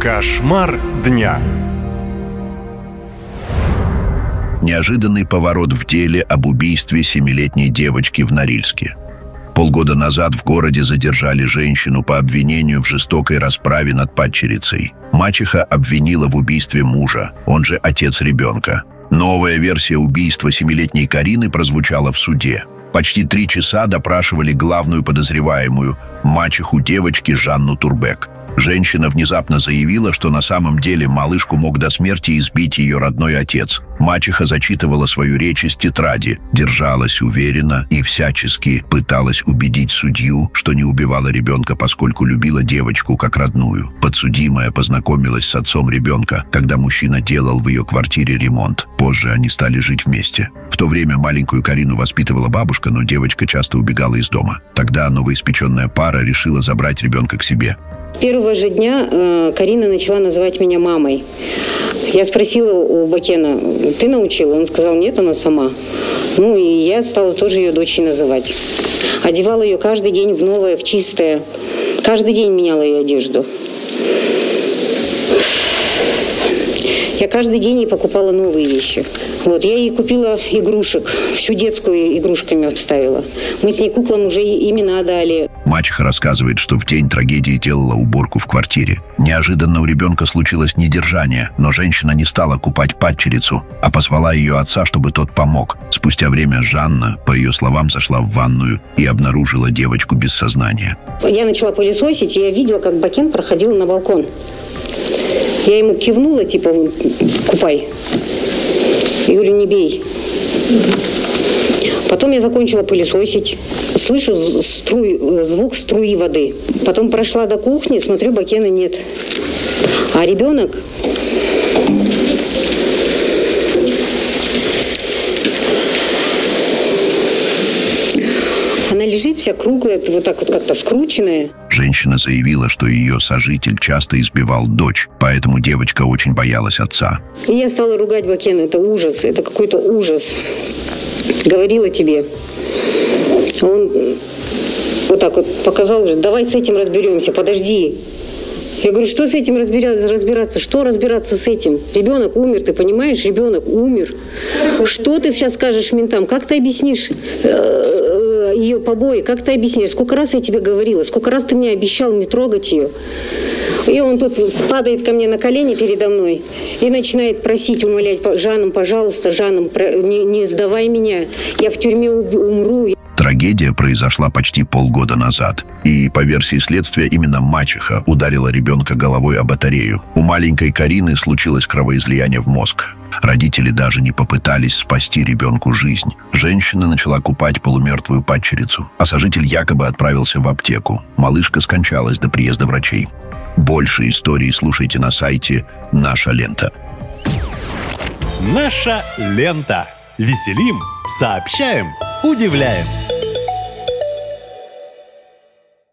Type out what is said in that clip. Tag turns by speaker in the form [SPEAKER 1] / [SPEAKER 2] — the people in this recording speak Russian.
[SPEAKER 1] Кошмар дня.
[SPEAKER 2] Неожиданный поворот в деле об убийстве семилетней девочки в Норильске. Полгода назад в городе задержали женщину по обвинению в жестокой расправе над падчерицей. Мачеха обвинила в убийстве мужа, он же отец ребенка. Новая версия убийства семилетней Карины прозвучала в суде. Почти три часа допрашивали главную подозреваемую, мачеху девочки Жанну Турбек. Женщина внезапно заявила, что на самом деле малышку мог до смерти избить ее родной отец. Мачеха зачитывала свою речь из тетради, держалась уверенно и всячески пыталась убедить судью, что не убивала ребенка, поскольку любила девочку как родную. Подсудимая познакомилась с отцом ребенка, когда мужчина делал в ее квартире ремонт. Позже они стали жить вместе. В то время маленькую Карину воспитывала бабушка, но девочка часто убегала из дома. Тогда новоиспеченная пара решила забрать ребенка к себе.
[SPEAKER 3] Первого же дня э, Карина начала называть меня мамой. Я спросила у Бакена, ты научила? Он сказал, нет, она сама. Ну и я стала тоже ее дочей называть. Одевала ее каждый день в новое, в чистое. Каждый день меняла ей одежду. Я каждый день ей покупала новые вещи. Вот, я ей купила игрушек, всю детскую игрушками обставила. Мы с ней куклам уже имена дали.
[SPEAKER 2] Мачеха рассказывает, что в день трагедии делала уборку в квартире. Неожиданно у ребенка случилось недержание, но женщина не стала купать падчерицу, а позвала ее отца, чтобы тот помог. Спустя время Жанна, по ее словам, зашла в ванную и обнаружила девочку без сознания.
[SPEAKER 3] Я начала пылесосить, и я видела, как Бакен проходил на балкон. Я ему кивнула, типа, купай. И говорю, не бей. Потом я закончила пылесосить. Слышу струй, звук струи воды. Потом прошла до кухни, смотрю, Бакена нет. А ребенок Она лежит вся круглая, вот так вот как-то скрученная.
[SPEAKER 2] Женщина заявила, что ее сожитель часто избивал дочь, поэтому девочка очень боялась отца.
[SPEAKER 3] И я стала ругать Бакена. Это ужас, это какой-то ужас. Говорила тебе. Он вот так вот показал, давай с этим разберемся, подожди. Я говорю, что с этим разбираться? Что разбираться с этим? Ребенок умер, ты понимаешь? Ребенок умер. Что ты сейчас скажешь ментам? Как ты объяснишь э, ее побои? Как ты объяснишь? Сколько раз я тебе говорила? Сколько раз ты мне обещал не трогать ее? И он тут падает ко мне на колени передо мной и начинает просить, умолять, Жаном, пожалуйста, Жаном, не, не сдавай меня, я в тюрьме умру.
[SPEAKER 2] Трагедия произошла почти полгода назад, и, по версии следствия, именно мачеха ударила ребенка головой о батарею. У маленькой Карины случилось кровоизлияние в мозг. Родители даже не попытались спасти ребенку жизнь. Женщина начала купать полумертвую падчерицу, а сожитель якобы отправился в аптеку. Малышка скончалась до приезда врачей. Больше историй слушайте на сайте «Наша лента».
[SPEAKER 1] Наша лента. Веселим, сообщаем, удивляем.